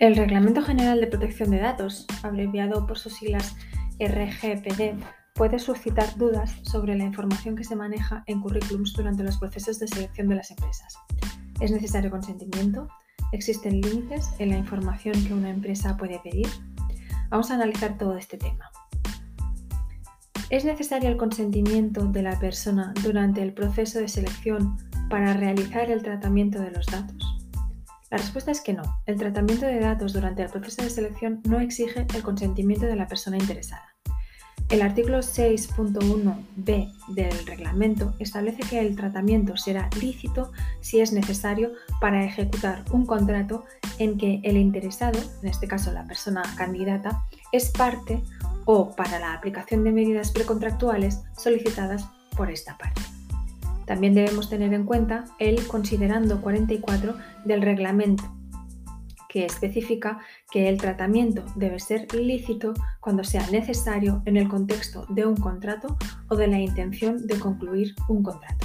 El Reglamento General de Protección de Datos, abreviado por sus siglas RGPD, puede suscitar dudas sobre la información que se maneja en currículums durante los procesos de selección de las empresas. ¿Es necesario consentimiento? ¿Existen límites en la información que una empresa puede pedir? Vamos a analizar todo este tema. ¿Es necesario el consentimiento de la persona durante el proceso de selección para realizar el tratamiento de los datos? La respuesta es que no. El tratamiento de datos durante el proceso de selección no exige el consentimiento de la persona interesada. El artículo 6.1b del reglamento establece que el tratamiento será lícito si es necesario para ejecutar un contrato en que el interesado, en este caso la persona candidata, es parte o para la aplicación de medidas precontractuales solicitadas por esta parte. También debemos tener en cuenta el considerando 44 del reglamento, que especifica que el tratamiento debe ser lícito cuando sea necesario en el contexto de un contrato o de la intención de concluir un contrato.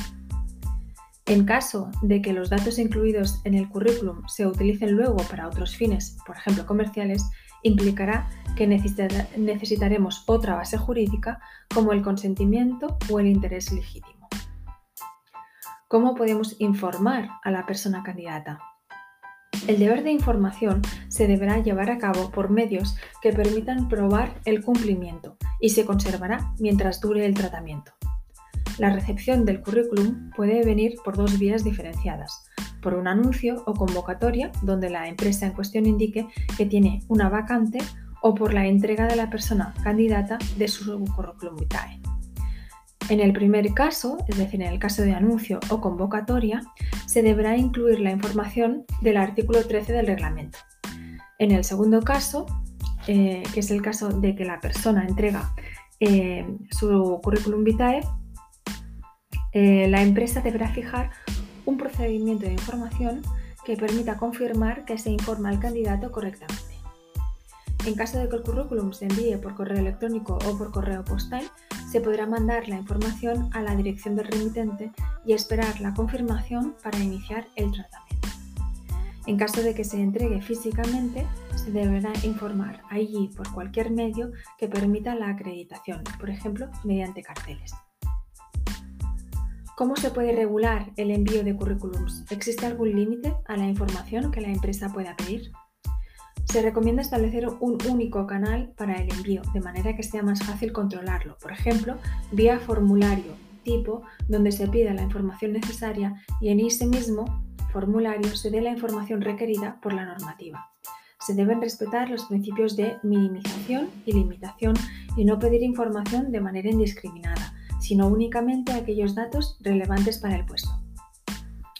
En caso de que los datos incluidos en el currículum se utilicen luego para otros fines, por ejemplo comerciales, implicará que necesitaremos otra base jurídica como el consentimiento o el interés legítimo. ¿Cómo podemos informar a la persona candidata? El deber de información se deberá llevar a cabo por medios que permitan probar el cumplimiento y se conservará mientras dure el tratamiento. La recepción del currículum puede venir por dos vías diferenciadas, por un anuncio o convocatoria donde la empresa en cuestión indique que tiene una vacante o por la entrega de la persona candidata de su currículum vitae. En el primer caso, es decir, en el caso de anuncio o convocatoria, se deberá incluir la información del artículo 13 del reglamento. En el segundo caso, eh, que es el caso de que la persona entrega eh, su currículum vitae, eh, la empresa deberá fijar un procedimiento de información que permita confirmar que se informa al candidato correctamente. En caso de que el currículum se envíe por correo electrónico o por correo postal, se podrá mandar la información a la dirección del remitente y esperar la confirmación para iniciar el tratamiento. En caso de que se entregue físicamente, se deberá informar allí por cualquier medio que permita la acreditación, por ejemplo, mediante carteles. ¿Cómo se puede regular el envío de currículums? ¿Existe algún límite a la información que la empresa pueda pedir? Se recomienda establecer un único canal para el envío, de manera que sea más fácil controlarlo, por ejemplo, vía formulario tipo donde se pida la información necesaria y en ese mismo formulario se dé la información requerida por la normativa. Se deben respetar los principios de minimización y limitación y no pedir información de manera indiscriminada, sino únicamente aquellos datos relevantes para el puesto.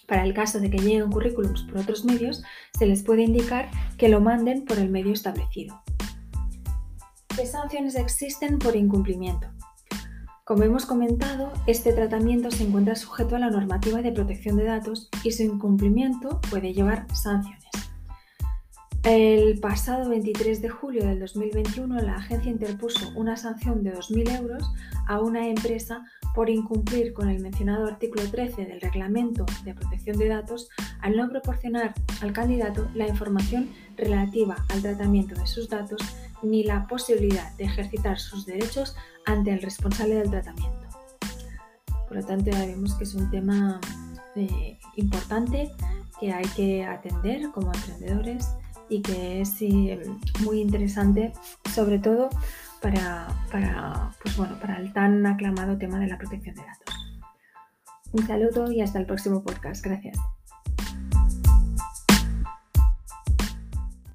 Para el caso de que lleguen currículums por otros medios, se les puede indicar que lo manden por el medio establecido. ¿Qué sanciones existen por incumplimiento? Como hemos comentado, este tratamiento se encuentra sujeto a la normativa de protección de datos y su incumplimiento puede llevar sanciones. El pasado 23 de julio del 2021, la agencia interpuso una sanción de 2.000 euros a una empresa por incumplir con el mencionado artículo 13 del Reglamento de Protección de Datos al no proporcionar al candidato la información relativa al tratamiento de sus datos ni la posibilidad de ejercitar sus derechos ante el responsable del tratamiento. Por lo tanto, ya vemos que es un tema eh, importante que hay que atender como emprendedores y que es muy interesante, sobre todo para, para, pues bueno, para el tan aclamado tema de la protección de datos. Un saludo y hasta el próximo podcast. Gracias.